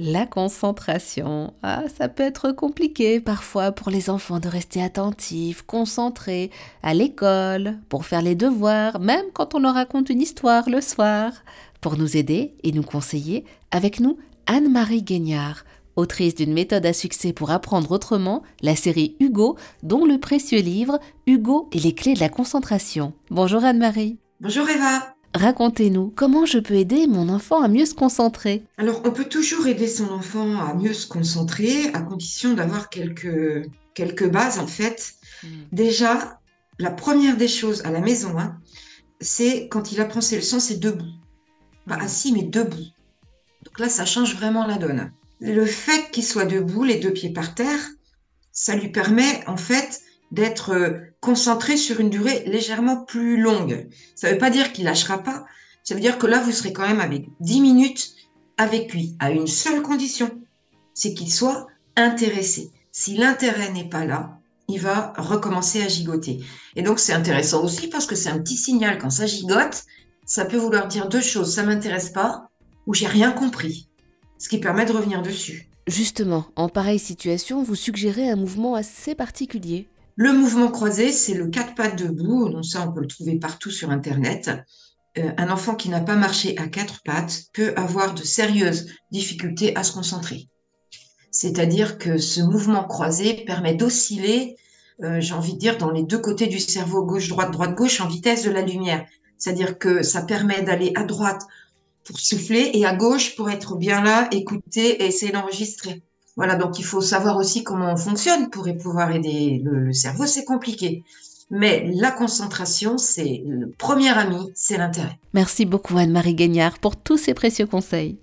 La concentration. Ah, ça peut être compliqué parfois pour les enfants de rester attentifs, concentrés, à l'école, pour faire les devoirs, même quand on leur raconte une histoire le soir. Pour nous aider et nous conseiller, avec nous, Anne-Marie Guignard, autrice d'une méthode à succès pour apprendre autrement, la série Hugo, dont le précieux livre Hugo et les clés de la concentration. Bonjour Anne-Marie. Bonjour Eva. Racontez-nous comment je peux aider mon enfant à mieux se concentrer? Alors, on peut toujours aider son enfant à mieux se concentrer à condition d'avoir quelques, quelques bases en fait. Hmm. Déjà, la première des choses à la maison, hein, c'est quand il apprend ses leçons, c'est debout. Pas hmm. assis, mais debout. Donc là, ça change vraiment la donne. Le fait qu'il soit debout, les deux pieds par terre, ça lui permet en fait d'être euh, concentré sur une durée légèrement plus longue. Ça ne veut pas dire qu'il lâchera pas, ça veut dire que là, vous serez quand même avec 10 minutes avec lui, à une seule condition, c'est qu'il soit intéressé. Si l'intérêt n'est pas là, il va recommencer à gigoter. Et donc, c'est intéressant aussi parce que c'est un petit signal quand ça gigote, ça peut vouloir dire deux choses, ça m'intéresse pas ou j'ai rien compris, ce qui permet de revenir dessus. Justement, en pareille situation, vous suggérez un mouvement assez particulier. Le mouvement croisé, c'est le quatre pattes debout. Donc ça, on peut le trouver partout sur Internet. Euh, un enfant qui n'a pas marché à quatre pattes peut avoir de sérieuses difficultés à se concentrer. C'est-à-dire que ce mouvement croisé permet d'osciller, euh, j'ai envie de dire, dans les deux côtés du cerveau, gauche-droite, droite-gauche, en vitesse de la lumière. C'est-à-dire que ça permet d'aller à droite pour souffler et à gauche pour être bien là, écouter et essayer d'enregistrer. Voilà, donc il faut savoir aussi comment on fonctionne pour pouvoir aider le, cerveau. C'est compliqué. Mais la concentration, c'est le premier ami, c'est l'intérêt. Merci beaucoup Anne-Marie Gagnard pour tous ces précieux conseils.